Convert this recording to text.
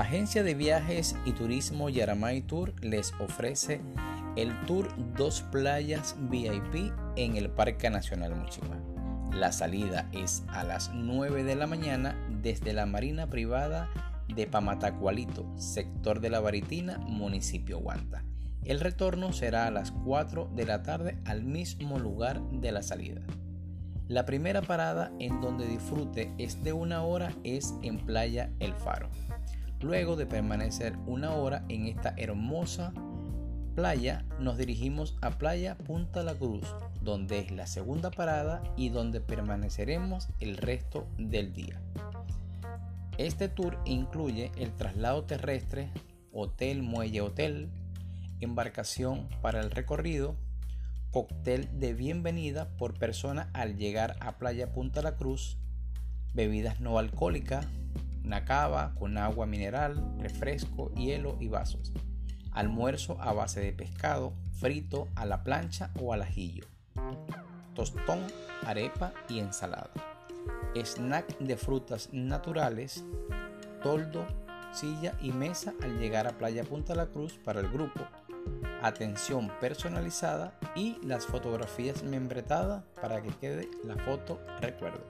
Agencia de Viajes y Turismo Yaramay Tour les ofrece el Tour Dos Playas VIP en el Parque Nacional Mochima. La salida es a las 9 de la mañana desde la Marina Privada de Pamatacualito, sector de la Baritina, municipio Guanta. El retorno será a las 4 de la tarde al mismo lugar de la salida. La primera parada en donde disfrute es de una hora es en Playa El Faro. Luego de permanecer una hora en esta hermosa playa, nos dirigimos a Playa Punta La Cruz, donde es la segunda parada y donde permaneceremos el resto del día. Este tour incluye el traslado terrestre, hotel, muelle, hotel, embarcación para el recorrido, cóctel de bienvenida por persona al llegar a Playa Punta La Cruz, bebidas no alcohólicas, una cava con agua mineral, refresco, hielo y vasos. Almuerzo a base de pescado, frito a la plancha o al ajillo. Tostón, arepa y ensalada. Snack de frutas naturales, toldo, silla y mesa al llegar a Playa Punta La Cruz para el grupo atención personalizada y las fotografías membretadas para que quede la foto recuerdo.